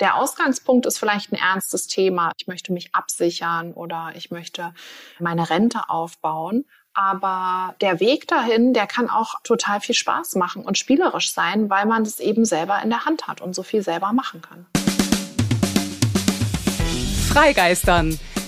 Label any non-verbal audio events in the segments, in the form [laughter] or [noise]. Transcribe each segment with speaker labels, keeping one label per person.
Speaker 1: Der Ausgangspunkt ist vielleicht ein ernstes Thema. Ich möchte mich absichern oder ich möchte meine Rente aufbauen. Aber der Weg dahin, der kann auch total viel Spaß machen und spielerisch sein, weil man es eben selber in der Hand hat und so viel selber machen kann.
Speaker 2: Freigeistern,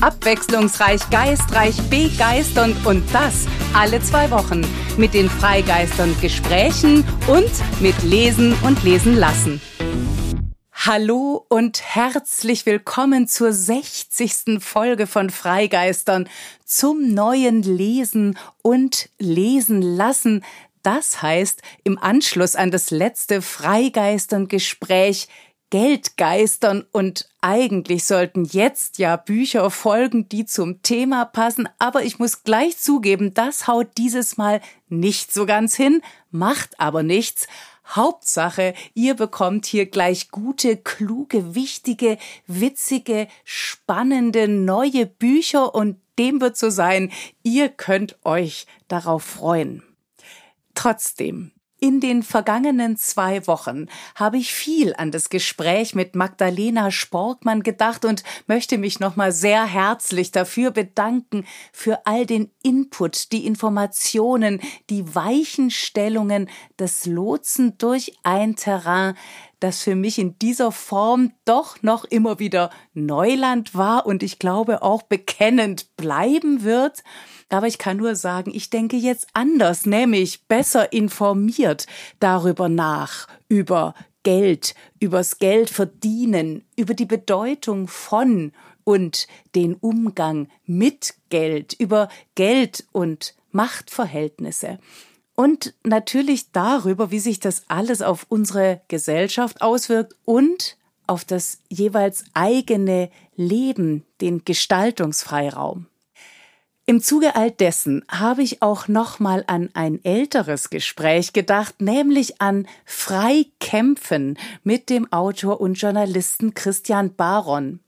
Speaker 2: Abwechslungsreich, geistreich, begeisternd und das alle zwei Wochen mit den Freigeistern Gesprächen und mit Lesen und Lesen lassen. Hallo und herzlich willkommen zur 60. Folge von Freigeistern zum neuen Lesen und Lesen lassen. Das heißt, im Anschluss an das letzte Geldgeistern und eigentlich sollten jetzt ja Bücher folgen, die zum Thema passen, aber ich muss gleich zugeben, das haut dieses Mal nicht so ganz hin, macht aber nichts. Hauptsache, ihr bekommt hier gleich gute, kluge, wichtige, witzige, spannende neue Bücher und dem wird so sein, ihr könnt euch darauf freuen. Trotzdem, in den vergangenen zwei Wochen habe ich viel an das Gespräch mit Magdalena Sporkmann gedacht und möchte mich nochmal sehr herzlich dafür bedanken für all den Input, die Informationen, die Weichenstellungen, das Lotsen durch ein Terrain, das für mich in dieser Form doch noch immer wieder Neuland war und ich glaube auch bekennend bleiben wird. Aber ich kann nur sagen, ich denke jetzt anders, nämlich besser informiert darüber nach, über Geld, übers Geld verdienen, über die Bedeutung von und den Umgang mit Geld, über Geld und Machtverhältnisse. Und natürlich darüber, wie sich das alles auf unsere Gesellschaft auswirkt und auf das jeweils eigene Leben, den Gestaltungsfreiraum. Im Zuge all dessen habe ich auch nochmal an ein älteres Gespräch gedacht, nämlich an Freikämpfen mit dem Autor und Journalisten Christian Baron.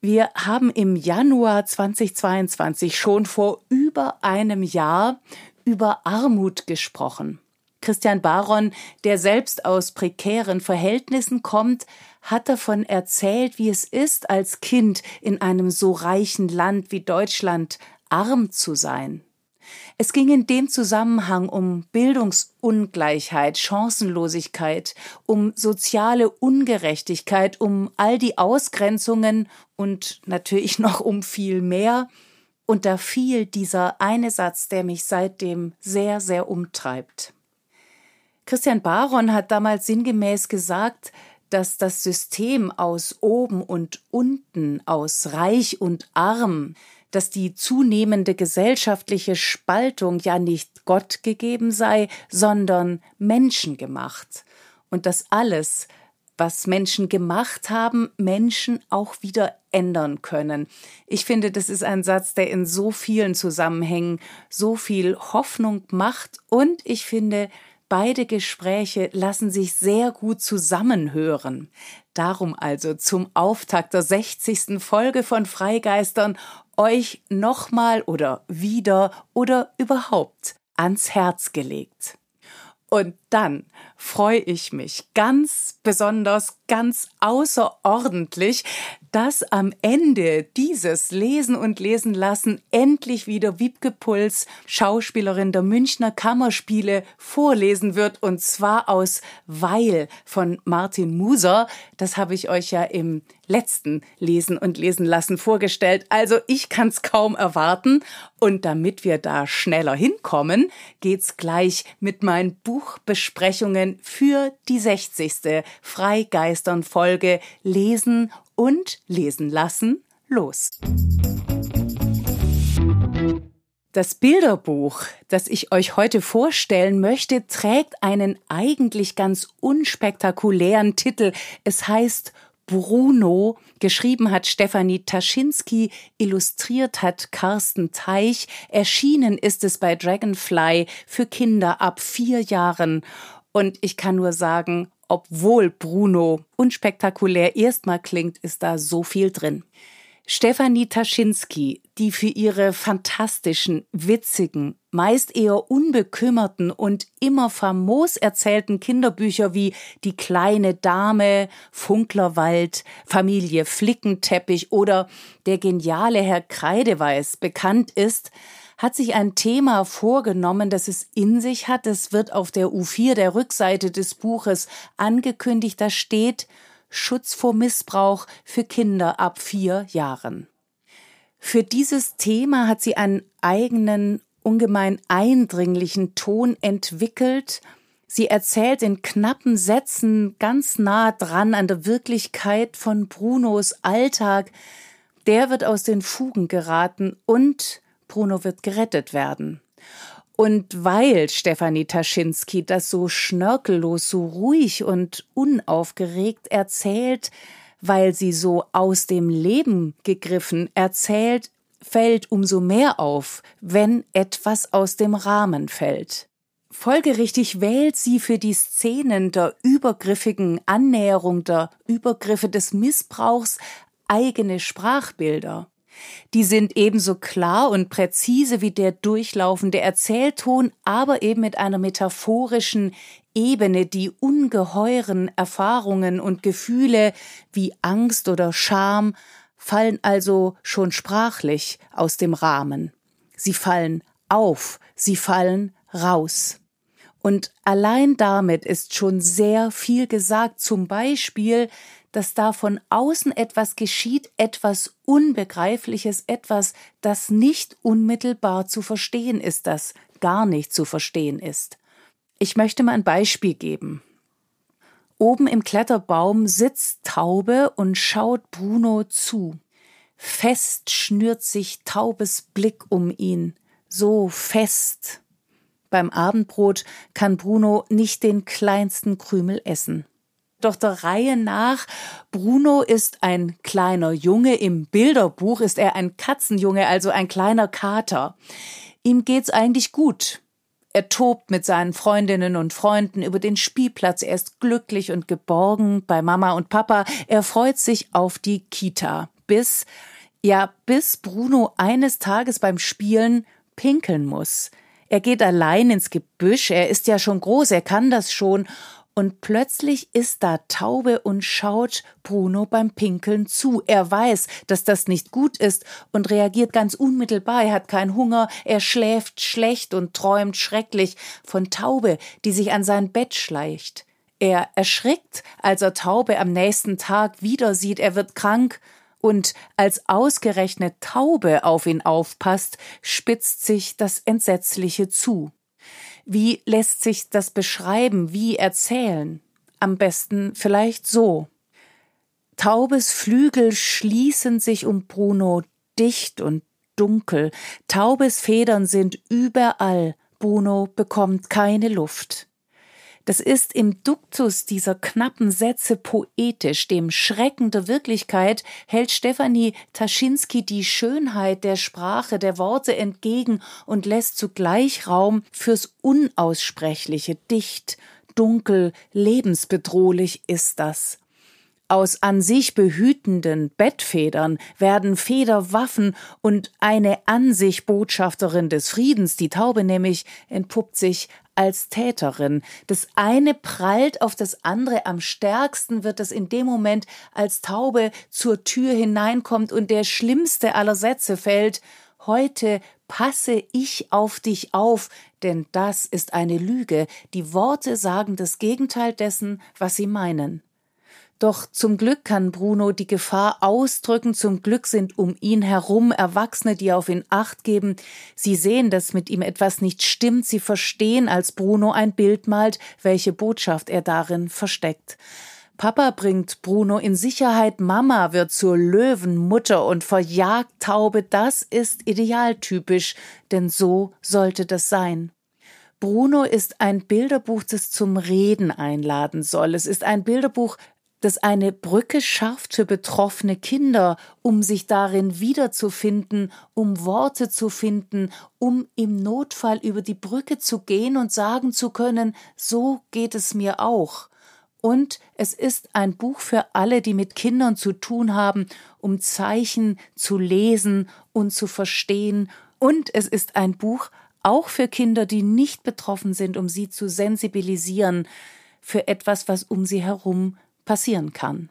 Speaker 2: Wir haben im Januar 2022 schon vor über einem Jahr über Armut gesprochen. Christian Baron, der selbst aus prekären Verhältnissen kommt, hat davon erzählt, wie es ist, als Kind in einem so reichen Land wie Deutschland arm zu sein. Es ging in dem Zusammenhang um Bildungsungleichheit, Chancenlosigkeit, um soziale Ungerechtigkeit, um all die Ausgrenzungen und natürlich noch um viel mehr. Und da fiel dieser eine Satz, der mich seitdem sehr, sehr umtreibt. Christian Baron hat damals sinngemäß gesagt, dass das System aus oben und unten, aus reich und arm, dass die zunehmende gesellschaftliche Spaltung ja nicht Gott gegeben sei, sondern menschengemacht. Und dass alles, was Menschen gemacht haben, Menschen auch wieder ändern können. Ich finde, das ist ein Satz, der in so vielen Zusammenhängen so viel Hoffnung macht und ich finde, Beide Gespräche lassen sich sehr gut zusammenhören. Darum also zum Auftakt der 60. Folge von Freigeistern euch nochmal oder wieder oder überhaupt ans Herz gelegt. Und dann freue ich mich ganz besonders, ganz außerordentlich, dass am Ende dieses Lesen und Lesen lassen endlich wieder Wiebke Puls, Schauspielerin der Münchner Kammerspiele, vorlesen wird und zwar aus Weil von Martin Muser. Das habe ich euch ja im letzten Lesen und Lesen lassen vorgestellt. Also ich kann es kaum erwarten. Und damit wir da schneller hinkommen, geht's gleich mit meinen Buchbesprechungen für die 60. Freigeistern Folge Lesen und lesen lassen los. Das Bilderbuch, das ich euch heute vorstellen möchte, trägt einen eigentlich ganz unspektakulären Titel. Es heißt Bruno. Geschrieben hat Stefanie Taschinski, illustriert hat Carsten Teich. Erschienen ist es bei Dragonfly für Kinder ab vier Jahren. Und ich kann nur sagen, obwohl Bruno unspektakulär erstmal klingt, ist da so viel drin. Stefanie Taschinski, die für ihre fantastischen, witzigen, meist eher unbekümmerten und immer famos erzählten Kinderbücher wie Die kleine Dame, Funklerwald, Familie Flickenteppich oder Der geniale Herr Kreideweiß bekannt ist, hat sich ein Thema vorgenommen, das es in sich hat. Es wird auf der U4 der Rückseite des Buches angekündigt. Da steht Schutz vor Missbrauch für Kinder ab vier Jahren. Für dieses Thema hat sie einen eigenen, ungemein eindringlichen Ton entwickelt. Sie erzählt in knappen Sätzen ganz nah dran an der Wirklichkeit von Brunos Alltag. Der wird aus den Fugen geraten und Bruno wird gerettet werden. Und weil Stefanie Taschinski das so schnörkellos, so ruhig und unaufgeregt erzählt, weil sie so aus dem Leben gegriffen erzählt, fällt umso mehr auf, wenn etwas aus dem Rahmen fällt. Folgerichtig wählt sie für die Szenen der übergriffigen Annäherung, der Übergriffe des Missbrauchs eigene Sprachbilder. Die sind ebenso klar und präzise wie der durchlaufende Erzählton, aber eben mit einer metaphorischen Ebene, die ungeheuren Erfahrungen und Gefühle wie Angst oder Scham fallen also schon sprachlich aus dem Rahmen. Sie fallen auf, sie fallen raus. Und allein damit ist schon sehr viel gesagt, zum Beispiel, dass da von außen etwas geschieht, etwas Unbegreifliches, etwas, das nicht unmittelbar zu verstehen ist, das gar nicht zu verstehen ist. Ich möchte mal ein Beispiel geben. Oben im Kletterbaum sitzt Taube und schaut Bruno zu. Fest schnürt sich Taubes Blick um ihn, so fest. Beim Abendbrot kann Bruno nicht den kleinsten Krümel essen doch der Reihe nach. Bruno ist ein kleiner Junge. Im Bilderbuch ist er ein Katzenjunge, also ein kleiner Kater. Ihm geht's eigentlich gut. Er tobt mit seinen Freundinnen und Freunden über den Spielplatz. Er ist glücklich und geborgen bei Mama und Papa. Er freut sich auf die Kita. Bis, ja, bis Bruno eines Tages beim Spielen pinkeln muss. Er geht allein ins Gebüsch. Er ist ja schon groß. Er kann das schon und plötzlich ist da Taube und schaut Bruno beim Pinkeln zu. Er weiß, dass das nicht gut ist und reagiert ganz unmittelbar. Er hat keinen Hunger, er schläft schlecht und träumt schrecklich von Taube, die sich an sein Bett schleicht. Er erschrickt, als er Taube am nächsten Tag wieder sieht. Er wird krank und als ausgerechnet Taube auf ihn aufpasst, spitzt sich das Entsetzliche zu. Wie lässt sich das beschreiben? Wie erzählen? Am besten vielleicht so. Taubes Flügel schließen sich um Bruno dicht und dunkel. Taubes Federn sind überall. Bruno bekommt keine Luft. Das ist im Duktus dieser knappen Sätze poetisch, dem Schrecken der Wirklichkeit hält Stefanie Taschinski die Schönheit der Sprache, der Worte entgegen und lässt zugleich Raum fürs Unaussprechliche, dicht, dunkel, lebensbedrohlich ist das. Aus an sich behütenden Bettfedern werden Federwaffen und eine an sich Botschafterin des Friedens, die Taube nämlich, entpuppt sich als Täterin. Das eine prallt auf das andere. Am stärksten wird es in dem Moment, als Taube zur Tür hineinkommt und der schlimmste aller Sätze fällt. Heute passe ich auf dich auf, denn das ist eine Lüge. Die Worte sagen das Gegenteil dessen, was sie meinen. Doch zum Glück kann Bruno die Gefahr ausdrücken, zum Glück sind um ihn herum Erwachsene, die auf ihn acht geben. Sie sehen, dass mit ihm etwas nicht stimmt, sie verstehen, als Bruno ein Bild malt, welche Botschaft er darin versteckt. Papa bringt Bruno in Sicherheit, Mama wird zur Löwenmutter und verjagt Taube, das ist idealtypisch, denn so sollte das sein. Bruno ist ein Bilderbuch, das zum Reden einladen soll. Es ist ein Bilderbuch das eine Brücke schafft für betroffene Kinder, um sich darin wiederzufinden, um Worte zu finden, um im Notfall über die Brücke zu gehen und sagen zu können, so geht es mir auch. Und es ist ein Buch für alle, die mit Kindern zu tun haben, um Zeichen zu lesen und zu verstehen. Und es ist ein Buch auch für Kinder, die nicht betroffen sind, um sie zu sensibilisieren für etwas, was um sie herum passieren kann.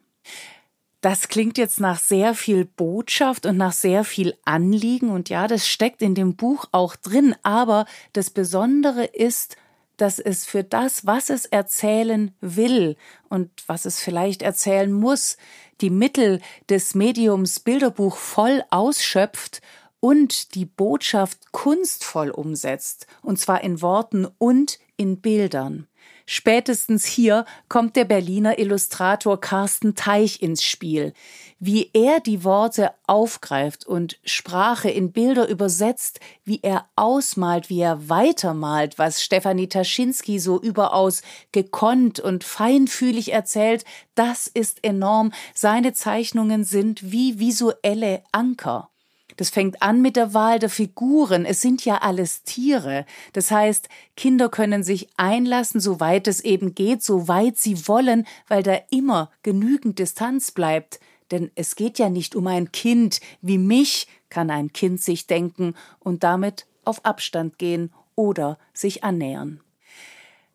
Speaker 2: Das klingt jetzt nach sehr viel Botschaft und nach sehr viel Anliegen und ja, das steckt in dem Buch auch drin, aber das Besondere ist, dass es für das, was es erzählen will und was es vielleicht erzählen muss, die Mittel des Mediums Bilderbuch voll ausschöpft und die Botschaft kunstvoll umsetzt, und zwar in Worten und in Bildern. Spätestens hier kommt der Berliner Illustrator Carsten Teich ins Spiel. Wie er die Worte aufgreift und Sprache in Bilder übersetzt, wie er ausmalt, wie er weitermalt, was Stefanie Taschinski so überaus gekonnt und feinfühlig erzählt, das ist enorm. Seine Zeichnungen sind wie visuelle Anker. Das fängt an mit der Wahl der Figuren. Es sind ja alles Tiere. Das heißt, Kinder können sich einlassen, soweit es eben geht, soweit sie wollen, weil da immer genügend Distanz bleibt. Denn es geht ja nicht um ein Kind. Wie mich kann ein Kind sich denken und damit auf Abstand gehen oder sich annähern.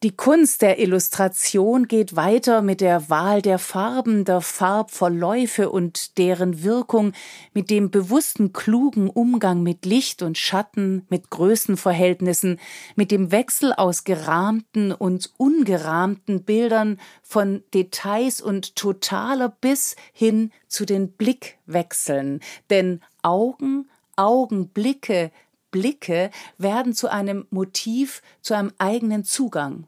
Speaker 2: Die Kunst der Illustration geht weiter mit der Wahl der Farben, der Farbverläufe und deren Wirkung, mit dem bewussten klugen Umgang mit Licht und Schatten, mit Größenverhältnissen, mit dem Wechsel aus gerahmten und ungerahmten Bildern, von Details und totaler bis hin zu den Blickwechseln. Denn Augen, Augenblicke, Blicke werden zu einem Motiv, zu einem eigenen Zugang.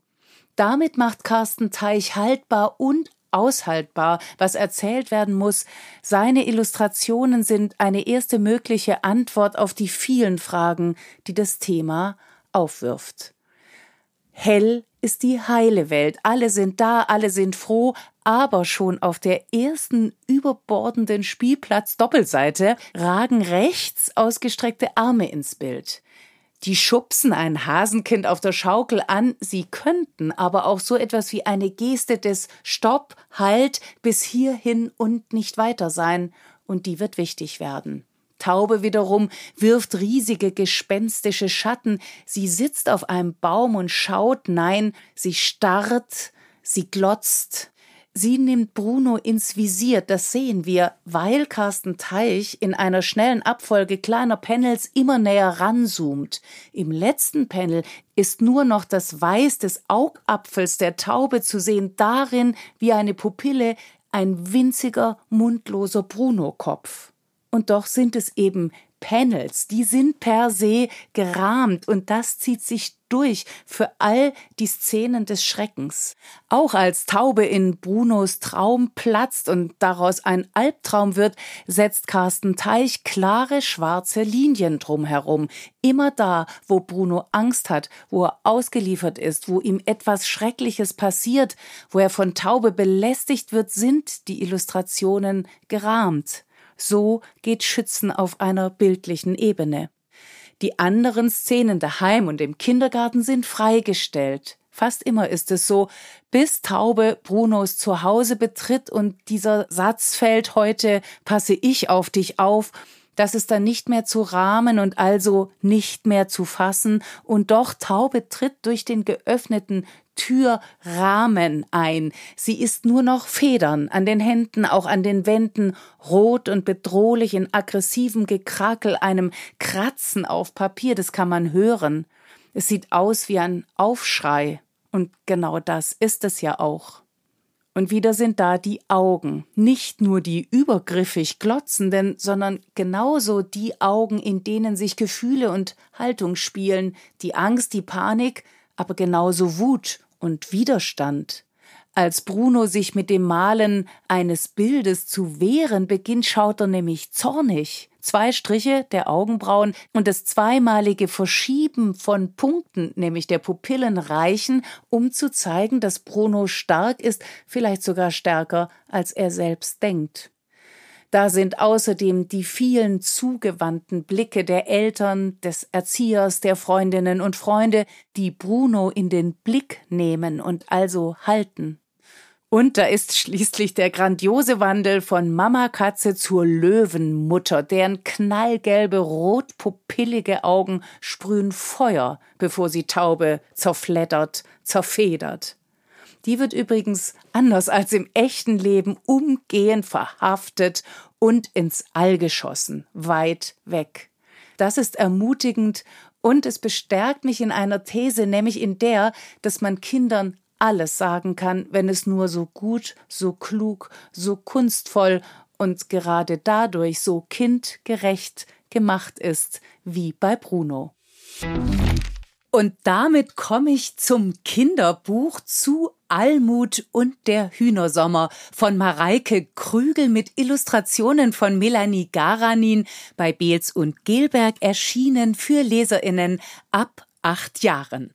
Speaker 2: Damit macht Carsten Teich haltbar und aushaltbar, was erzählt werden muss. Seine Illustrationen sind eine erste mögliche Antwort auf die vielen Fragen, die das Thema aufwirft. Hell ist die heile Welt. Alle sind da, alle sind froh, aber schon auf der ersten überbordenden Spielplatz-Doppelseite ragen rechts ausgestreckte Arme ins Bild. Die schubsen ein Hasenkind auf der Schaukel an, sie könnten aber auch so etwas wie eine Geste des Stopp, Halt, bis hierhin und nicht weiter sein, und die wird wichtig werden. Taube wiederum wirft riesige gespenstische Schatten, sie sitzt auf einem Baum und schaut, nein, sie starrt, sie glotzt, Sie nimmt Bruno ins Visier, das sehen wir, weil Carsten Teich in einer schnellen Abfolge kleiner Panels immer näher ranzoomt. Im letzten Panel ist nur noch das Weiß des Augapfels der Taube zu sehen, darin wie eine Pupille ein winziger, mundloser Bruno-Kopf. Und doch sind es eben Panels, die sind per se gerahmt und das zieht sich durch für all die Szenen des Schreckens. Auch als Taube in Brunos Traum platzt und daraus ein Albtraum wird, setzt Carsten Teich klare schwarze Linien drumherum. Immer da, wo Bruno Angst hat, wo er ausgeliefert ist, wo ihm etwas Schreckliches passiert, wo er von Taube belästigt wird, sind die Illustrationen gerahmt. So geht Schützen auf einer bildlichen Ebene. Die anderen Szenen daheim und im Kindergarten sind freigestellt. Fast immer ist es so, bis Taube Brunos Zuhause betritt und dieser Satz fällt heute, passe ich auf dich auf, das ist dann nicht mehr zu rahmen und also nicht mehr zu fassen, und doch Taube tritt durch den geöffneten Türrahmen ein. Sie ist nur noch Federn an den Händen, auch an den Wänden, rot und bedrohlich in aggressivem Gekrakel, einem Kratzen auf Papier, das kann man hören. Es sieht aus wie ein Aufschrei. Und genau das ist es ja auch. Und wieder sind da die Augen, nicht nur die übergriffig glotzenden, sondern genauso die Augen, in denen sich Gefühle und Haltung spielen, die Angst, die Panik, aber genauso Wut und Widerstand. Als Bruno sich mit dem Malen eines Bildes zu wehren beginnt, schaut er nämlich zornig. Zwei Striche der Augenbrauen und das zweimalige Verschieben von Punkten, nämlich der Pupillen, reichen, um zu zeigen, dass Bruno stark ist, vielleicht sogar stärker, als er selbst denkt. Da sind außerdem die vielen zugewandten Blicke der Eltern, des Erziehers, der Freundinnen und Freunde, die Bruno in den Blick nehmen und also halten. Und da ist schließlich der grandiose Wandel von Mamakatze zur Löwenmutter, deren knallgelbe, rotpupillige Augen sprühen Feuer, bevor sie Taube zerfleddert, zerfedert. Die wird übrigens anders als im echten Leben umgehend verhaftet und ins All geschossen, weit weg. Das ist ermutigend und es bestärkt mich in einer These, nämlich in der, dass man Kindern alles sagen kann, wenn es nur so gut, so klug, so kunstvoll und gerade dadurch so kindgerecht gemacht ist, wie bei Bruno. Und damit komme ich zum Kinderbuch zu Almut und der Hühnersommer von Mareike Krügel mit Illustrationen von Melanie Garanin bei Beels und Gelberg erschienen für Leserinnen ab acht Jahren.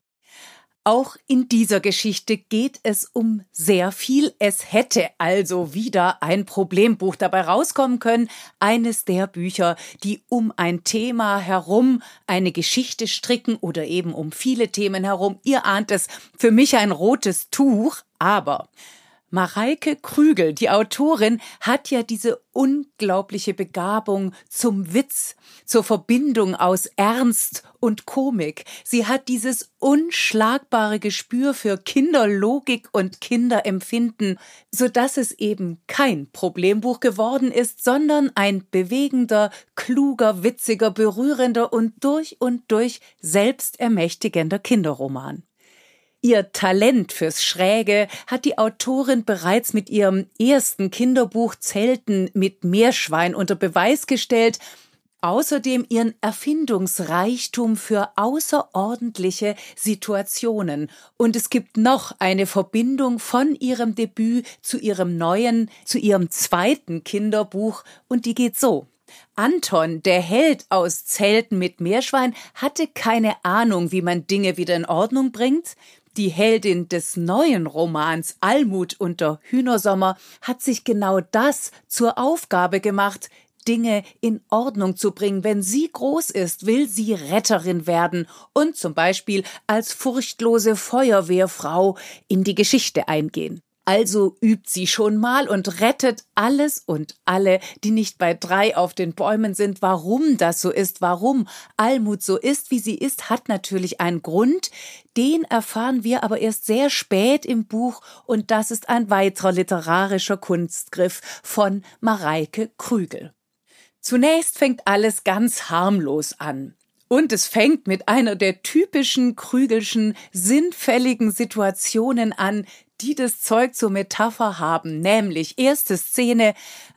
Speaker 2: Auch in dieser Geschichte geht es um sehr viel. Es hätte also wieder ein Problembuch dabei rauskommen können. Eines der Bücher, die um ein Thema herum eine Geschichte stricken oder eben um viele Themen herum. Ihr ahnt es, für mich ein rotes Tuch, aber Mareike Krügel, die Autorin, hat ja diese unglaubliche Begabung zum Witz, zur Verbindung aus Ernst und Komik. Sie hat dieses unschlagbare Gespür für Kinderlogik und Kinderempfinden, so dass es eben kein Problembuch geworden ist, sondern ein bewegender, kluger, witziger, berührender und durch und durch selbstermächtigender Kinderroman. Ihr Talent fürs Schräge hat die Autorin bereits mit ihrem ersten Kinderbuch Zelten mit Meerschwein unter Beweis gestellt, außerdem ihren Erfindungsreichtum für außerordentliche Situationen. Und es gibt noch eine Verbindung von ihrem Debüt zu ihrem neuen, zu ihrem zweiten Kinderbuch, und die geht so. Anton, der Held aus Zelten mit Meerschwein, hatte keine Ahnung, wie man Dinge wieder in Ordnung bringt. Die Heldin des neuen Romans Almut unter Hühnersommer hat sich genau das zur Aufgabe gemacht, Dinge in Ordnung zu bringen. Wenn sie groß ist, will sie Retterin werden und zum Beispiel als furchtlose Feuerwehrfrau in die Geschichte eingehen. Also übt sie schon mal und rettet alles und alle, die nicht bei drei auf den Bäumen sind. Warum das so ist, warum Almut so ist, wie sie ist, hat natürlich einen Grund. Den erfahren wir aber erst sehr spät im Buch und das ist ein weiterer literarischer Kunstgriff von Mareike Krügel. Zunächst fängt alles ganz harmlos an. Und es fängt mit einer der typischen krügelschen, sinnfälligen Situationen an, die das Zeug zur Metapher haben, nämlich erste Szene,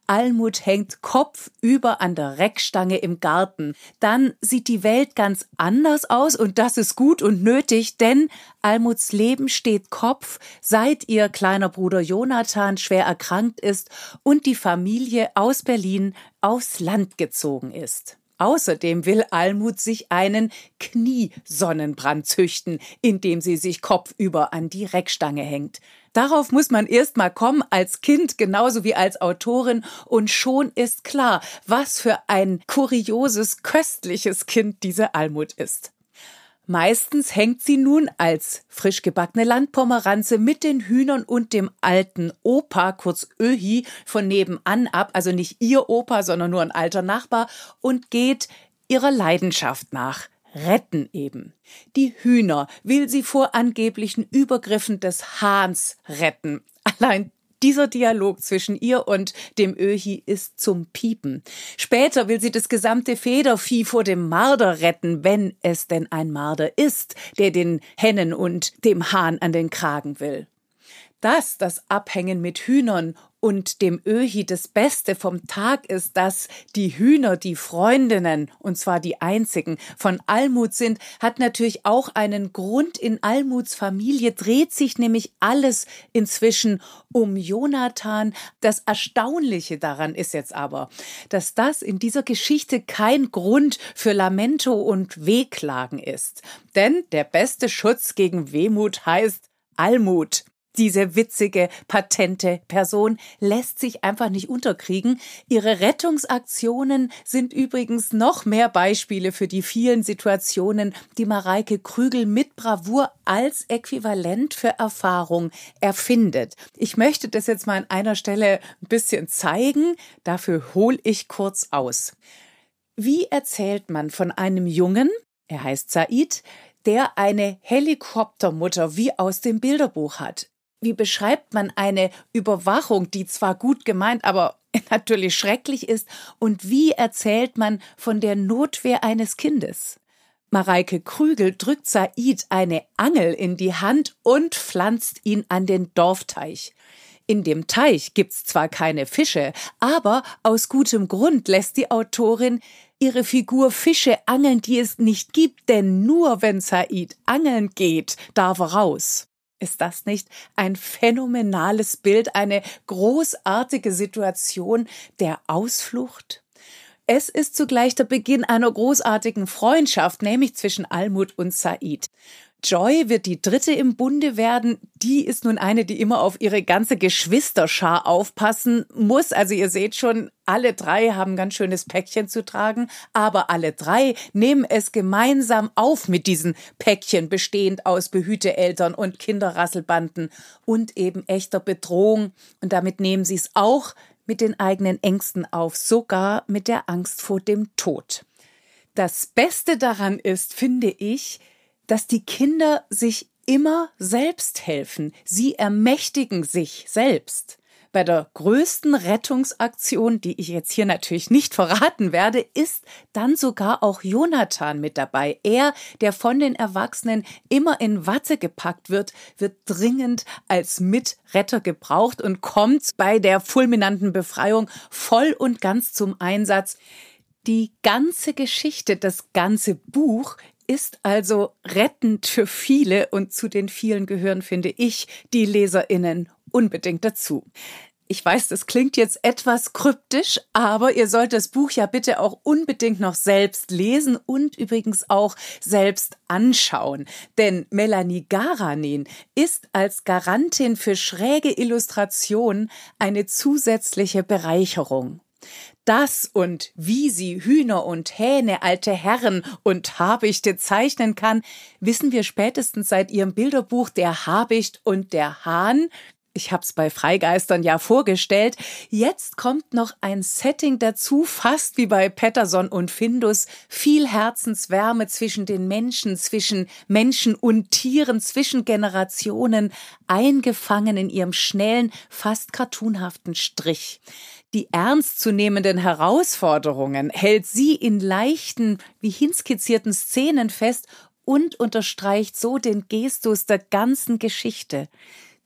Speaker 2: Almut hängt kopfüber an der Reckstange im Garten. Dann sieht die Welt ganz anders aus und das ist gut und nötig, denn Almuts Leben steht Kopf, seit ihr kleiner Bruder Jonathan schwer erkrankt ist und die Familie aus Berlin aufs Land gezogen ist. Außerdem will Almut sich einen Kniesonnenbrand züchten, indem sie sich kopfüber an die Reckstange hängt. Darauf muss man erst mal kommen als Kind genauso wie als Autorin und schon ist klar, was für ein kurioses, köstliches Kind diese Almut ist. Meistens hängt sie nun als frisch gebackene Landpomeranze mit den Hühnern und dem alten Opa, kurz Öhi, von nebenan ab, also nicht ihr Opa, sondern nur ein alter Nachbar, und geht ihrer Leidenschaft nach. Retten eben. Die Hühner will sie vor angeblichen Übergriffen des Hahns retten. [laughs] Allein dieser Dialog zwischen ihr und dem Öhi ist zum Piepen. Später will sie das gesamte Federvieh vor dem Marder retten, wenn es denn ein Marder ist, der den Hennen und dem Hahn an den Kragen will. Dass das Abhängen mit Hühnern und dem Öhi das Beste vom Tag ist, dass die Hühner die Freundinnen, und zwar die einzigen, von Almut sind, hat natürlich auch einen Grund. In Almuts Familie dreht sich nämlich alles inzwischen um Jonathan. Das Erstaunliche daran ist jetzt aber, dass das in dieser Geschichte kein Grund für Lamento und Wehklagen ist. Denn der beste Schutz gegen Wehmut heißt Almut diese witzige, patente Person lässt sich einfach nicht unterkriegen. Ihre Rettungsaktionen sind übrigens noch mehr Beispiele für die vielen Situationen, die Mareike Krügel mit Bravour als Äquivalent für Erfahrung erfindet. Ich möchte das jetzt mal an einer Stelle ein bisschen zeigen. Dafür hole ich kurz aus. Wie erzählt man von einem Jungen, er heißt Said, der eine Helikoptermutter wie aus dem Bilderbuch hat wie beschreibt man eine Überwachung, die zwar gut gemeint, aber [laughs] natürlich schrecklich ist? Und wie erzählt man von der Notwehr eines Kindes? Mareike Krügel drückt Said eine Angel in die Hand und pflanzt ihn an den Dorfteich. In dem Teich gibt's zwar keine Fische, aber aus gutem Grund lässt die Autorin ihre Figur Fische angeln, die es nicht gibt, denn nur wenn Said angeln geht, darf er raus. Ist das nicht ein phänomenales Bild, eine großartige Situation der Ausflucht? Es ist zugleich der Beginn einer großartigen Freundschaft, nämlich zwischen Almut und Said. Joy wird die dritte im Bunde werden. Die ist nun eine, die immer auf ihre ganze Geschwisterschar aufpassen muss. Also ihr seht schon, alle drei haben ganz schönes Päckchen zu tragen, aber alle drei nehmen es gemeinsam auf mit diesen Päckchen, bestehend aus Behüteeltern und Kinderrasselbanden und eben echter Bedrohung. Und damit nehmen sie es auch mit den eigenen Ängsten auf, sogar mit der Angst vor dem Tod. Das Beste daran ist, finde ich, dass die Kinder sich immer selbst helfen. Sie ermächtigen sich selbst. Bei der größten Rettungsaktion, die ich jetzt hier natürlich nicht [laughs] verraten werde, ist dann sogar auch Jonathan mit dabei. Er, der von den Erwachsenen immer in Watte gepackt wird, wird dringend als Mitretter gebraucht und kommt bei der fulminanten Befreiung voll und ganz zum Einsatz. Die ganze Geschichte, das ganze Buch ist also rettend für viele und zu den vielen gehören, finde ich, die Leserinnen unbedingt dazu. Ich weiß, das klingt jetzt etwas kryptisch, aber ihr sollt das Buch ja bitte auch unbedingt noch selbst lesen und übrigens auch selbst anschauen. Denn Melanie Garanin ist als Garantin für schräge Illustrationen eine zusätzliche Bereicherung. Das und wie sie Hühner und Hähne, alte Herren und Habichte zeichnen kann, wissen wir spätestens seit ihrem Bilderbuch Der Habicht und der Hahn. Ich hab's bei Freigeistern ja vorgestellt. Jetzt kommt noch ein Setting dazu, fast wie bei Patterson und Findus. Viel Herzenswärme zwischen den Menschen, zwischen Menschen und Tieren, zwischen Generationen, eingefangen in ihrem schnellen, fast cartoonhaften Strich. Die ernstzunehmenden Herausforderungen hält sie in leichten, wie hinskizzierten Szenen fest und unterstreicht so den Gestus der ganzen Geschichte.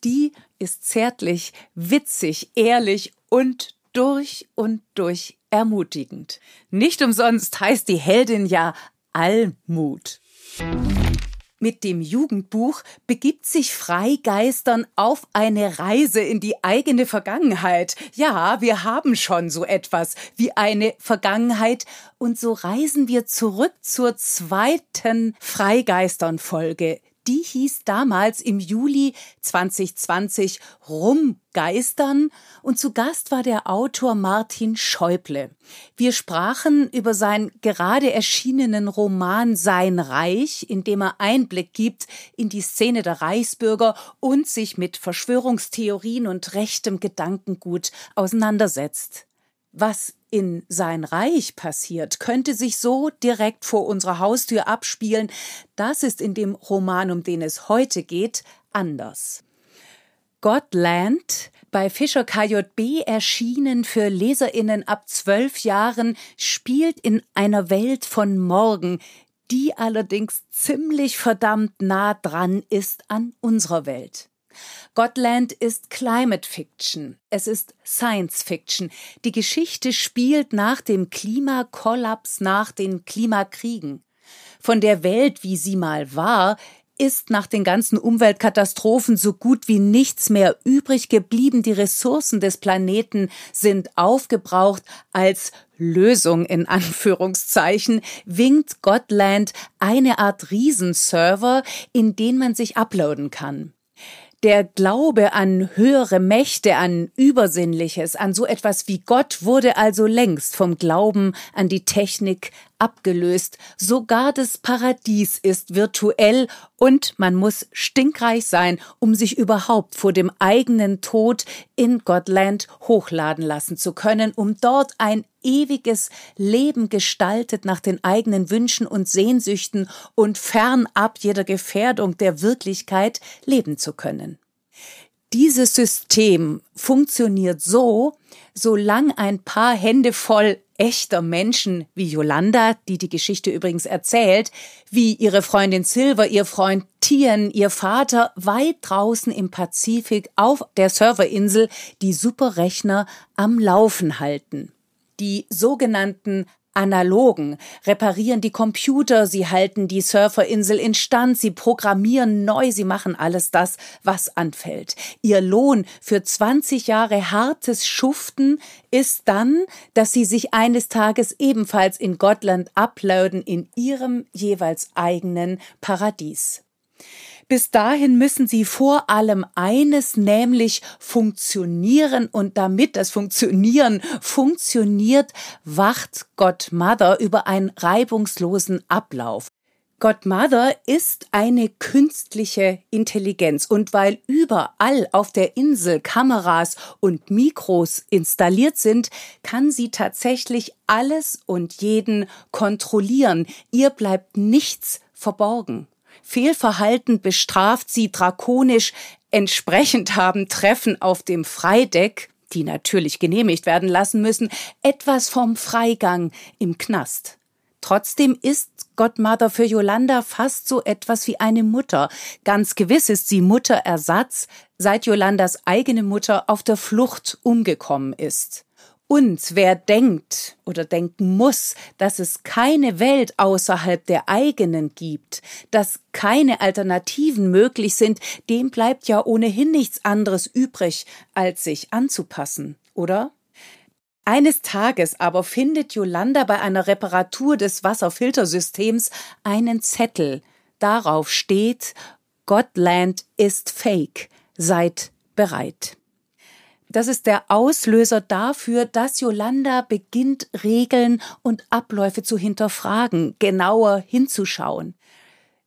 Speaker 2: Die ist zärtlich, witzig, ehrlich und durch und durch ermutigend. Nicht umsonst heißt die Heldin ja Allmut. Mit dem Jugendbuch begibt sich Freigeistern auf eine Reise in die eigene Vergangenheit. Ja, wir haben schon so etwas wie eine Vergangenheit und so reisen wir zurück zur zweiten Freigeistern-Folge, die hieß damals im Juli 2020 Rumgeistern und zu Gast war der Autor Martin Schäuble. Wir sprachen über seinen gerade erschienenen Roman Sein Reich, in dem er Einblick gibt in die Szene der Reichsbürger und sich mit Verschwörungstheorien und rechtem Gedankengut auseinandersetzt. Was in sein Reich passiert, könnte sich so direkt vor unserer Haustür abspielen. Das ist in dem Roman, um den es heute geht, anders. Godland, bei Fischer KJB erschienen für Leserinnen ab zwölf Jahren, spielt in einer Welt von morgen, die allerdings ziemlich verdammt nah dran ist an unserer Welt. Gotland ist Climate Fiction. Es ist Science Fiction. Die Geschichte spielt nach dem Klimakollaps, nach den Klimakriegen. Von der Welt, wie sie mal war, ist nach den ganzen Umweltkatastrophen so gut wie nichts mehr übrig geblieben. Die Ressourcen des Planeten sind aufgebraucht. Als Lösung in Anführungszeichen winkt Gotland eine Art Riesenserver, in den man sich uploaden kann. Der Glaube an höhere Mächte, an Übersinnliches, an so etwas wie Gott wurde also längst vom Glauben an die Technik abgelöst. Sogar das Paradies ist virtuell und man muss stinkreich sein, um sich überhaupt vor dem eigenen Tod in Godland hochladen lassen zu können, um dort ein ewiges Leben gestaltet nach den eigenen Wünschen und Sehnsüchten und fernab jeder Gefährdung der Wirklichkeit leben zu können. Dieses System funktioniert so, solange ein paar Hände voll echter Menschen wie Yolanda, die die Geschichte übrigens erzählt, wie ihre Freundin Silver, ihr Freund Tien, ihr Vater weit draußen im Pazifik auf der Serverinsel die Superrechner am Laufen halten. Die sogenannten Analogen reparieren die Computer, sie halten die Surferinsel instand, sie programmieren neu, sie machen alles das, was anfällt. Ihr Lohn für 20 Jahre hartes Schuften ist dann, dass sie sich eines Tages ebenfalls in Gottland uploaden in ihrem jeweils eigenen Paradies. Bis dahin müssen sie vor allem eines, nämlich funktionieren und damit das Funktionieren funktioniert, wacht Godmother über einen reibungslosen Ablauf. Godmother ist eine künstliche Intelligenz und weil überall auf der Insel Kameras und Mikros installiert sind, kann sie tatsächlich alles und jeden kontrollieren. Ihr bleibt nichts verborgen. Fehlverhalten bestraft sie drakonisch. Entsprechend haben Treffen auf dem Freideck, die natürlich genehmigt werden lassen müssen, etwas vom Freigang im Knast. Trotzdem ist Godmother für Yolanda fast so etwas wie eine Mutter. Ganz gewiss ist sie Mutterersatz, seit Yolandas eigene Mutter auf der Flucht umgekommen ist. Und wer denkt oder denken muss, dass es keine Welt außerhalb der eigenen gibt, dass keine Alternativen möglich sind, dem bleibt ja ohnehin nichts anderes übrig, als sich anzupassen, oder? Eines Tages aber findet Yolanda bei einer Reparatur des Wasserfiltersystems einen Zettel. Darauf steht Gotland ist fake. Seid bereit. Das ist der Auslöser dafür, dass Yolanda beginnt, Regeln und Abläufe zu hinterfragen, genauer hinzuschauen.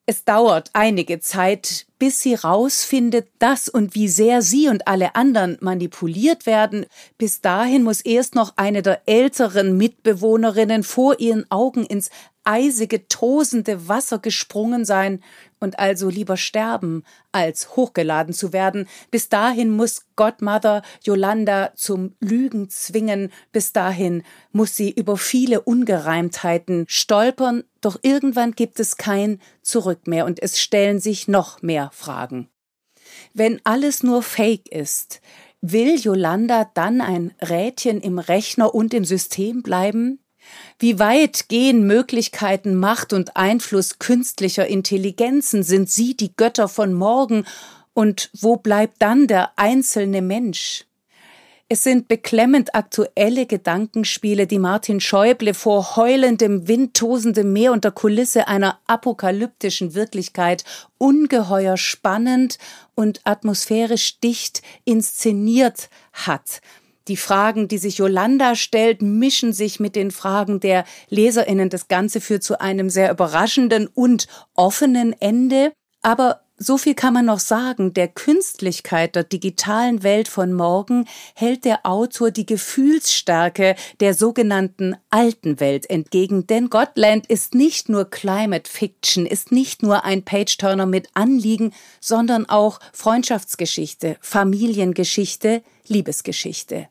Speaker 2: Es dauert einige Zeit, bis sie rausfindet, dass und wie sehr sie und alle anderen manipuliert werden. Bis dahin muss erst noch eine der älteren Mitbewohnerinnen vor ihren Augen ins eisige, tosende Wasser gesprungen sein und also lieber sterben, als hochgeladen zu werden. Bis dahin muss Godmother Yolanda zum Lügen zwingen. Bis dahin muss sie über viele Ungereimtheiten stolpern. Doch irgendwann gibt es kein Zurück mehr und es stellen sich noch mehr Fragen. Wenn alles nur Fake ist, will Yolanda dann ein Rädchen im Rechner und im System bleiben? Wie weit gehen Möglichkeiten, Macht und Einfluss künstlicher Intelligenzen? Sind sie die Götter von morgen? Und wo bleibt dann der einzelne Mensch? Es sind beklemmend aktuelle Gedankenspiele, die Martin Schäuble vor heulendem, windtosendem Meer unter Kulisse einer apokalyptischen Wirklichkeit ungeheuer spannend und atmosphärisch dicht inszeniert hat. Die Fragen, die sich Yolanda stellt, mischen sich mit den Fragen der Leserinnen. Das Ganze führt zu einem sehr überraschenden und offenen Ende. Aber so viel kann man noch sagen, der Künstlichkeit der digitalen Welt von morgen hält der Autor die Gefühlsstärke der sogenannten alten Welt entgegen, denn Gotland ist nicht nur Climate Fiction, ist nicht nur ein Page-Turner mit Anliegen, sondern auch Freundschaftsgeschichte, Familiengeschichte, Liebesgeschichte.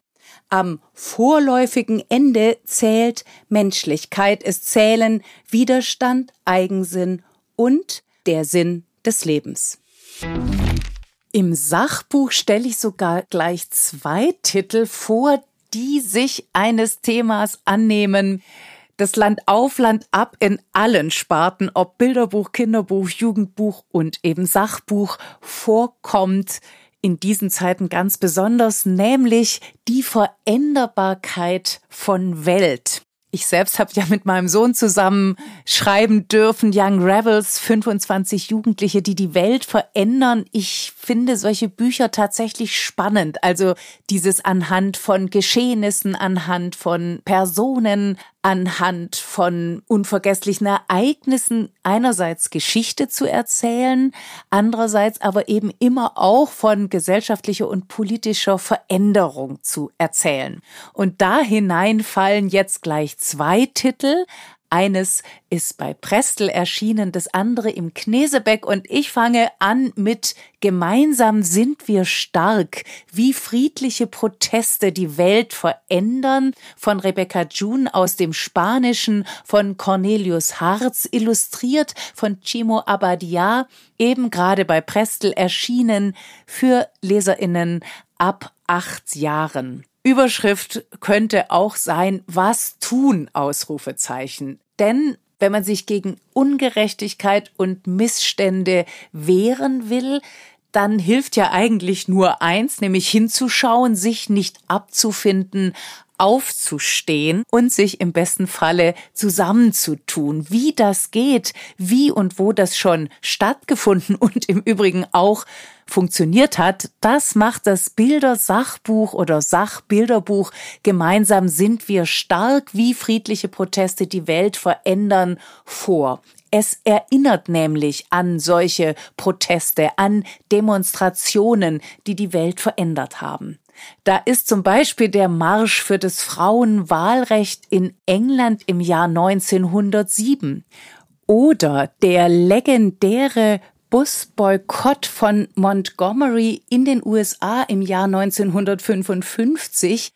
Speaker 2: Am vorläufigen Ende zählt Menschlichkeit, es zählen Widerstand, Eigensinn und der Sinn des Lebens. Im Sachbuch stelle ich sogar gleich zwei Titel vor, die sich eines Themas annehmen, das Land auf, Land ab in allen Sparten, ob Bilderbuch, Kinderbuch, Jugendbuch und eben Sachbuch vorkommt in diesen Zeiten ganz besonders, nämlich die Veränderbarkeit von Welt. Ich selbst habe ja mit meinem Sohn zusammen schreiben dürfen, Young Rebels, 25 Jugendliche, die die Welt verändern. Ich finde solche Bücher tatsächlich spannend. Also dieses anhand von Geschehnissen, anhand von Personen, anhand von unvergesslichen Ereignissen einerseits Geschichte zu erzählen, andererseits aber eben immer auch von gesellschaftlicher und politischer Veränderung zu erzählen. Und da hinein fallen jetzt gleich zwei Titel. Eines ist bei Prestel erschienen, das andere im Knesebeck und ich fange an mit Gemeinsam sind wir stark, wie friedliche Proteste die Welt verändern von Rebecca June aus dem Spanischen von Cornelius Harz illustriert von Chimo Abadia, eben gerade bei Prestel erschienen für Leserinnen ab acht Jahren. Überschrift könnte auch sein, was tun? Ausrufezeichen. Denn wenn man sich gegen Ungerechtigkeit und Missstände wehren will, dann hilft ja eigentlich nur eins, nämlich hinzuschauen, sich nicht abzufinden, aufzustehen und sich im besten Falle zusammenzutun. Wie das geht, wie und wo das schon stattgefunden [laughs] und im Übrigen auch funktioniert hat, das macht das Bildersachbuch oder Sachbilderbuch Gemeinsam sind wir stark, wie friedliche Proteste die Welt verändern vor. Es erinnert nämlich an solche Proteste, an Demonstrationen, die die Welt verändert haben. Da ist zum Beispiel der Marsch für das Frauenwahlrecht in England im Jahr 1907 oder der legendäre Busboykott von Montgomery in den USA im Jahr 1955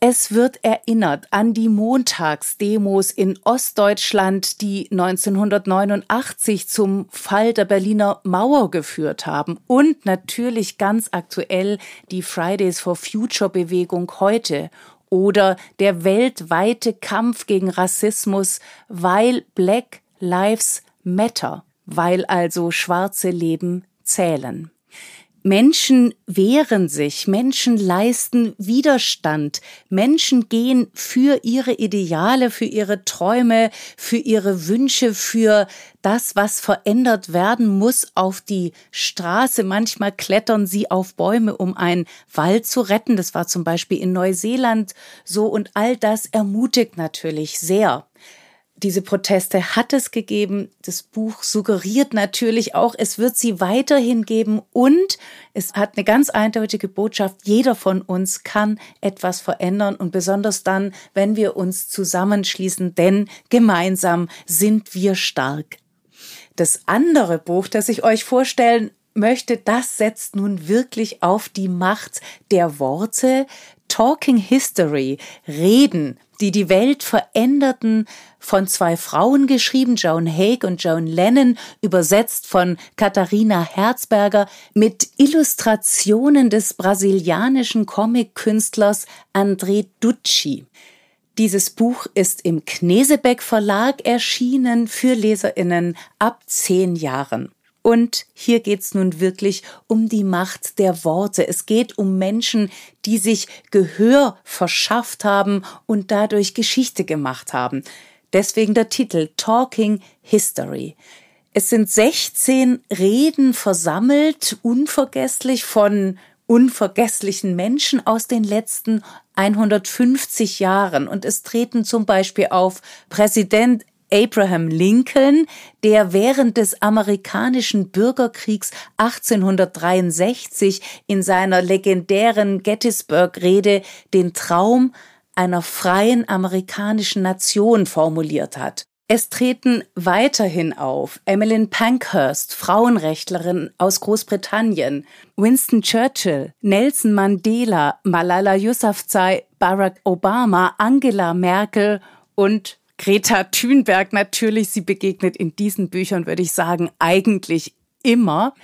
Speaker 2: es wird erinnert an die Montagsdemos in Ostdeutschland, die 1989 zum Fall der Berliner Mauer geführt haben. Und natürlich ganz aktuell die Fridays for Future Bewegung heute oder der weltweite Kampf gegen Rassismus, weil Black Lives Matter, weil also schwarze Leben zählen. Menschen wehren sich, Menschen leisten Widerstand, Menschen gehen für ihre Ideale, für ihre Träume, für ihre Wünsche, für das, was verändert werden muss, auf die Straße. Manchmal klettern sie auf Bäume, um einen Wald zu retten. Das war zum Beispiel in Neuseeland so und all das ermutigt natürlich sehr diese Proteste hat es gegeben. Das Buch suggeriert natürlich auch, es wird sie weiterhin geben und es hat eine ganz eindeutige Botschaft. Jeder von uns kann etwas verändern und besonders dann, wenn wir uns zusammenschließen, denn gemeinsam sind wir stark. Das andere Buch, das ich euch vorstellen möchte, das setzt nun wirklich auf die Macht der Worte. Talking History, Reden, die die Welt veränderten, von zwei Frauen geschrieben, Joan Haig und Joan Lennon, übersetzt von Katharina Herzberger, mit Illustrationen des brasilianischen Comic-Künstlers André Ducci. Dieses Buch ist im Knesebeck Verlag erschienen für Leserinnen ab zehn Jahren. Und hier geht's nun wirklich um die Macht der Worte. Es geht um Menschen, die sich Gehör verschafft haben und dadurch Geschichte gemacht haben. Deswegen der Titel Talking History. Es sind 16 Reden versammelt, unvergesslich von unvergesslichen Menschen aus den letzten 150 Jahren. Und es treten zum Beispiel auf Präsident Abraham Lincoln, der während des amerikanischen Bürgerkriegs 1863 in seiner legendären Gettysburg-Rede den Traum einer freien amerikanischen Nation formuliert hat. Es treten weiterhin auf Emmeline Pankhurst, Frauenrechtlerin aus Großbritannien, Winston Churchill, Nelson Mandela, Malala Yousafzai, Barack Obama, Angela Merkel und Greta Thunberg natürlich, sie begegnet in diesen Büchern, würde ich sagen, eigentlich immer.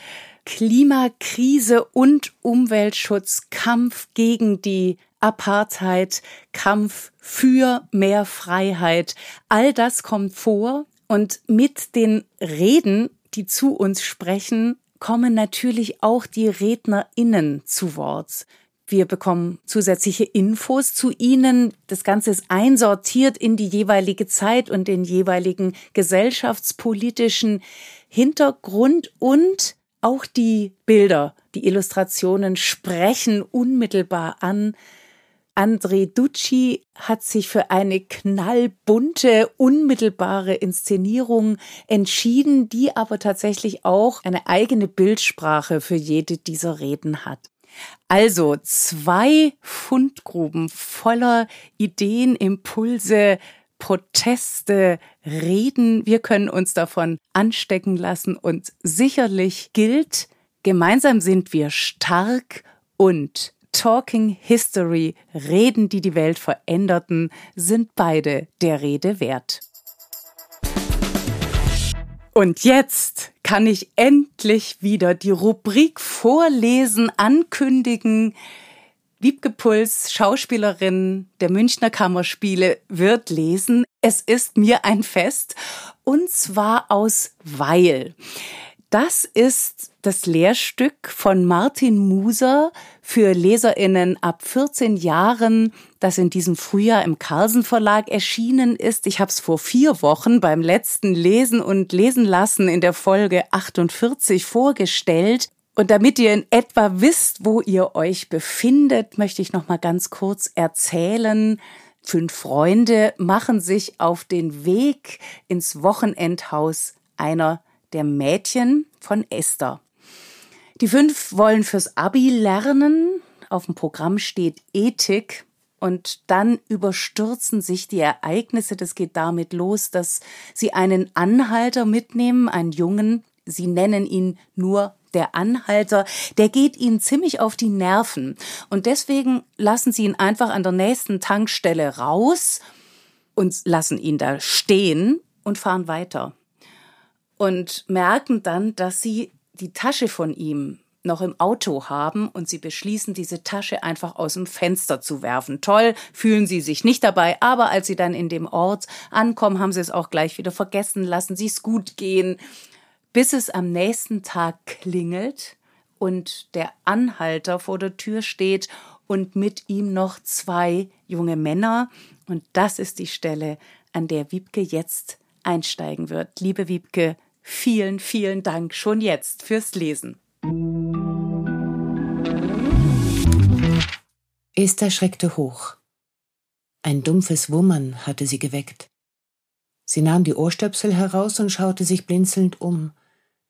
Speaker 2: Klimakrise und Umweltschutz, Kampf gegen die Apartheid, Kampf für mehr Freiheit. All das kommt vor und mit den Reden, die zu uns sprechen, kommen natürlich auch die RednerInnen zu Wort. Wir bekommen zusätzliche Infos zu ihnen. Das Ganze ist einsortiert in die jeweilige Zeit und den jeweiligen gesellschaftspolitischen Hintergrund und auch die Bilder, die Illustrationen sprechen unmittelbar an. André Ducci hat sich für eine knallbunte, unmittelbare Inszenierung entschieden, die aber tatsächlich auch eine eigene Bildsprache für jede dieser Reden hat. Also zwei Fundgruben voller Ideen, Impulse, Proteste, Reden. Wir können uns davon anstecken lassen und sicherlich gilt, gemeinsam sind wir stark und Talking History, Reden, die die Welt veränderten, sind beide der Rede wert. Und jetzt kann ich endlich wieder die Rubrik vorlesen, ankündigen. Wiebke Puls, Schauspielerin der Münchner Kammerspiele, wird lesen. Es ist mir ein Fest. Und zwar aus Weil. Das ist das Lehrstück von Martin Muser für Leserinnen ab 14 Jahren, das in diesem Frühjahr im Carlsen Verlag erschienen ist. Ich habe es vor vier Wochen beim letzten Lesen und Lesen lassen in der Folge 48 vorgestellt. Und damit ihr in etwa wisst, wo ihr euch befindet, möchte ich noch mal ganz kurz erzählen. Fünf Freunde machen sich auf den Weg ins Wochenendhaus einer der Mädchen von Esther. Die fünf wollen fürs Abi lernen. Auf dem Programm steht Ethik. Und dann überstürzen sich die Ereignisse. Das geht damit los, dass sie einen Anhalter mitnehmen, einen Jungen. Sie nennen ihn nur der Anhalter, der geht ihnen ziemlich auf die Nerven. Und deswegen lassen sie ihn einfach an der nächsten Tankstelle raus und lassen ihn da stehen und fahren weiter und merken dann, dass sie die Tasche von ihm noch im Auto haben und sie beschließen, diese Tasche einfach aus dem Fenster zu werfen. Toll, fühlen sie sich nicht dabei, aber als sie dann in dem Ort ankommen, haben sie es auch gleich wieder vergessen, lassen sie es gut gehen, bis es am nächsten Tag klingelt und der Anhalter vor der Tür steht und mit ihm noch zwei junge Männer. Und das ist die Stelle, an der Wiebke jetzt einsteigen wird. Liebe Wiebke, Vielen, vielen Dank schon jetzt fürs Lesen.
Speaker 3: Esther schreckte hoch. Ein dumpfes Wummern hatte sie geweckt. Sie nahm die Ohrstöpsel heraus und schaute sich blinzelnd um.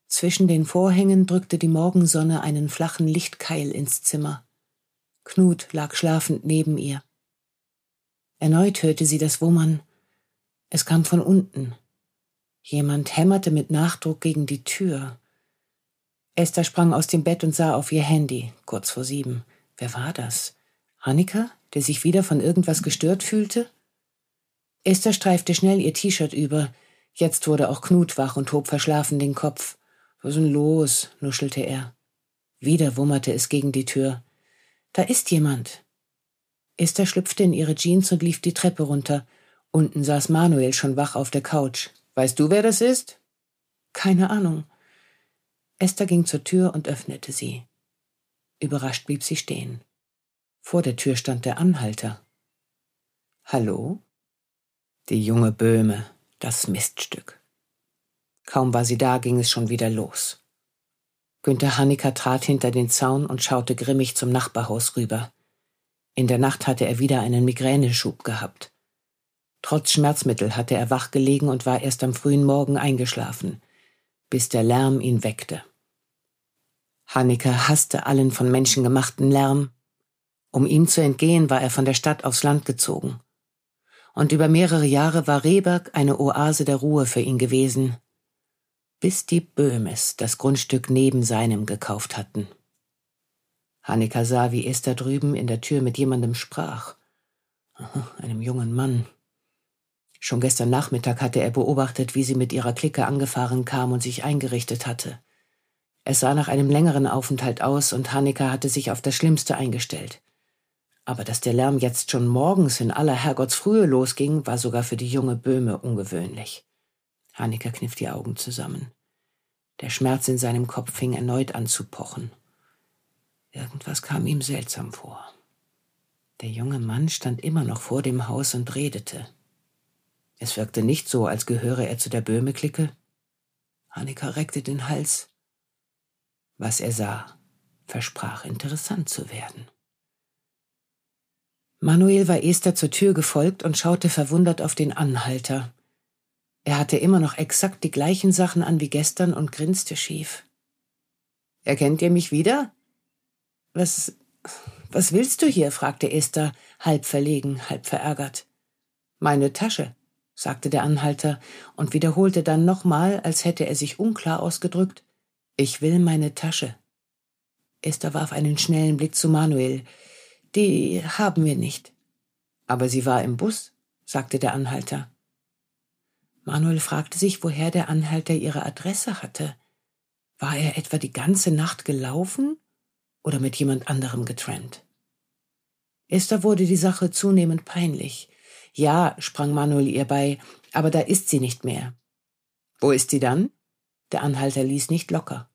Speaker 3: Zwischen den Vorhängen drückte die Morgensonne einen flachen Lichtkeil ins Zimmer. Knut lag schlafend neben ihr. Erneut hörte sie das Wummern. Es kam von unten. Jemand hämmerte mit Nachdruck gegen die Tür. Esther sprang aus dem Bett und sah auf ihr Handy, kurz vor sieben. Wer war das? Annika, der sich wieder von irgendwas gestört fühlte? Esther streifte schnell ihr T-Shirt über. Jetzt wurde auch Knut wach und hob verschlafen den Kopf. Was ist denn los? nuschelte er. Wieder wummerte es gegen die Tür. Da ist jemand. Esther schlüpfte in ihre Jeans und lief die Treppe runter. Unten saß Manuel schon wach auf der Couch. Weißt du, wer das ist? Keine Ahnung. Esther ging zur Tür und öffnete sie. Überrascht blieb sie stehen. Vor der Tür stand der Anhalter. Hallo? Die junge Böhme, das Miststück. Kaum war sie da, ging es schon wieder los. Günther Hanniker trat hinter den Zaun und schaute grimmig zum Nachbarhaus rüber. In der Nacht hatte er wieder einen Migräneschub gehabt. Trotz Schmerzmittel hatte er wach gelegen und war erst am frühen Morgen eingeschlafen, bis der Lärm ihn weckte. Hanneke hasste allen von Menschen gemachten Lärm. Um ihm zu entgehen, war er von der Stadt aufs Land gezogen. Und über mehrere Jahre war Rehberg eine Oase der Ruhe für ihn gewesen, bis die Böhmes das Grundstück neben seinem gekauft hatten. Hannika sah, wie Esther drüben in der Tür mit jemandem sprach. Einem jungen Mann. Schon gestern Nachmittag hatte er beobachtet, wie sie mit ihrer Clique angefahren kam und sich eingerichtet hatte. Es sah nach einem längeren Aufenthalt aus und Hannika hatte sich auf das Schlimmste eingestellt. Aber dass der Lärm jetzt schon morgens in aller Herrgottsfrühe losging, war sogar für die junge Böhme ungewöhnlich. Hannika kniff die Augen zusammen. Der Schmerz in seinem Kopf fing erneut an zu pochen. Irgendwas kam ihm seltsam vor. Der junge Mann stand immer noch vor dem Haus und redete. Es wirkte nicht so, als gehöre er zu der Böhme-Clique. Annika reckte den Hals. Was er sah, versprach interessant zu werden. Manuel war Esther zur Tür gefolgt und schaute verwundert auf den Anhalter. Er hatte immer noch exakt die gleichen Sachen an wie gestern und grinste schief. Erkennt ihr mich wieder? Was, was willst du hier? fragte Esther, halb verlegen, halb verärgert. Meine Tasche, sagte der Anhalter und wiederholte dann nochmal, als hätte er sich unklar ausgedrückt. Ich will meine Tasche. Esther warf einen schnellen Blick zu Manuel. Die haben wir nicht. Aber sie war im Bus, sagte der Anhalter. Manuel fragte sich, woher der Anhalter ihre Adresse hatte. War er etwa die ganze Nacht gelaufen oder mit jemand anderem getrennt? Esther wurde die Sache zunehmend peinlich. Ja, sprang Manuel ihr bei, aber da ist sie nicht mehr. Wo ist sie dann? Der Anhalter ließ nicht locker.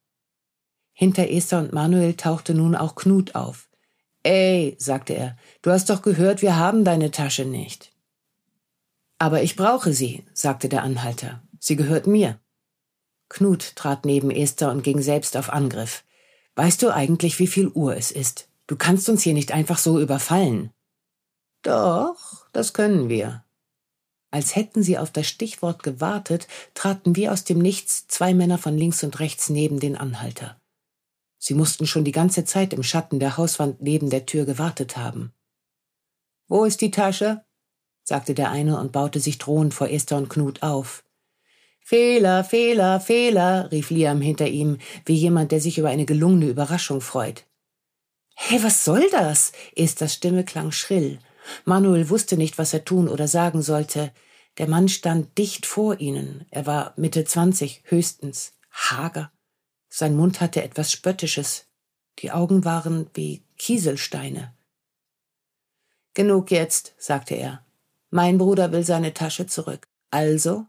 Speaker 3: Hinter Esther und Manuel tauchte nun auch Knut auf. Ey, sagte er, du hast doch gehört, wir haben deine Tasche nicht. Aber ich brauche sie, sagte der Anhalter. Sie gehört mir. Knut trat neben Esther und ging selbst auf Angriff. Weißt du eigentlich, wie viel Uhr es ist? Du kannst uns hier nicht einfach so überfallen. Doch, das können wir. Als hätten sie auf das Stichwort gewartet, traten wie aus dem Nichts zwei Männer von links und rechts neben den Anhalter. Sie mussten schon die ganze Zeit im Schatten der Hauswand neben der Tür gewartet haben. Wo ist die Tasche? sagte der eine und baute sich drohend vor Esther und Knut auf. Fehler, Fehler, Fehler, rief Liam hinter ihm, wie jemand, der sich über eine gelungene Überraschung freut. Hey, was soll das? Esthers Stimme klang schrill. Manuel wusste nicht, was er tun oder sagen sollte. Der Mann stand dicht vor ihnen. Er war Mitte zwanzig, höchstens, hager. Sein Mund hatte etwas Spöttisches. Die Augen waren wie Kieselsteine. Genug jetzt, sagte er. Mein Bruder will seine Tasche zurück. Also?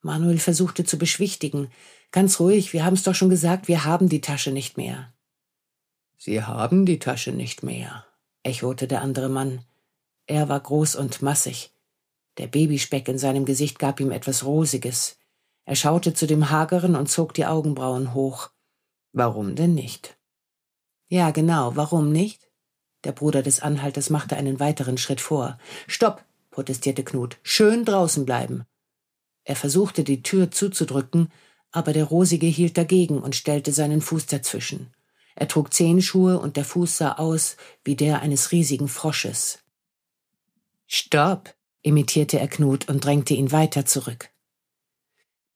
Speaker 3: Manuel versuchte zu beschwichtigen. Ganz ruhig, wir haben's doch schon gesagt, wir haben die Tasche nicht mehr. Sie haben die Tasche nicht mehr, echote der andere Mann. Er war groß und massig. Der Babyspeck in seinem Gesicht gab ihm etwas Rosiges. Er schaute zu dem Hageren und zog die Augenbrauen hoch. Warum denn nicht? Ja, genau, warum nicht? Der Bruder des Anhalters machte einen weiteren Schritt vor. Stopp, protestierte Knut. Schön draußen bleiben. Er versuchte, die Tür zuzudrücken, aber der Rosige hielt dagegen und stellte seinen Fuß dazwischen. Er trug Zehenschuhe und der Fuß sah aus wie der eines riesigen Frosches. Stopp, imitierte er Knut und drängte ihn weiter zurück.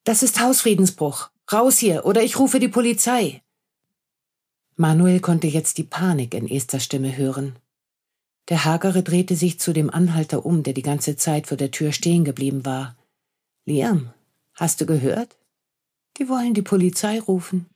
Speaker 3: Das ist Hausfriedensbruch. Raus hier, oder ich rufe die Polizei. Manuel konnte jetzt die Panik in Esthers Stimme hören. Der Hagere drehte sich zu dem Anhalter um, der die ganze Zeit vor der Tür stehen geblieben war. Liam, hast du gehört? Die wollen die Polizei rufen.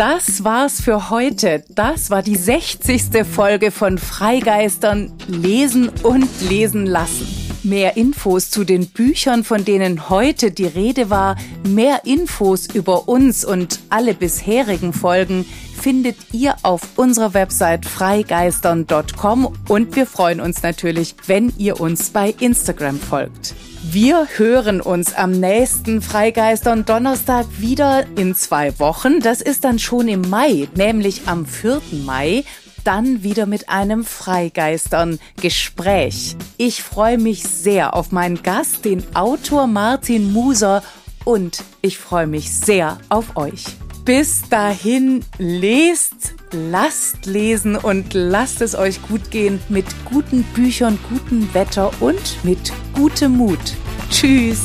Speaker 2: Das war's für heute. Das war die 60. Folge von Freigeistern Lesen und Lesen lassen. Mehr Infos zu den Büchern, von denen heute die Rede war, mehr Infos über uns und alle bisherigen Folgen findet ihr auf unserer Website freigeistern.com und wir freuen uns natürlich, wenn ihr uns bei Instagram folgt. Wir hören uns am nächsten Freigeistern Donnerstag wieder in zwei Wochen. Das ist dann schon im Mai, nämlich am 4. Mai dann wieder mit einem Freigeistern-Gespräch. Ich freue mich sehr auf meinen Gast, den Autor Martin Muser und ich freue mich sehr auf euch. Bis dahin lest, lasst lesen und lasst es euch gut gehen mit guten Büchern, gutem Wetter und mit gutem Mut. Tschüss!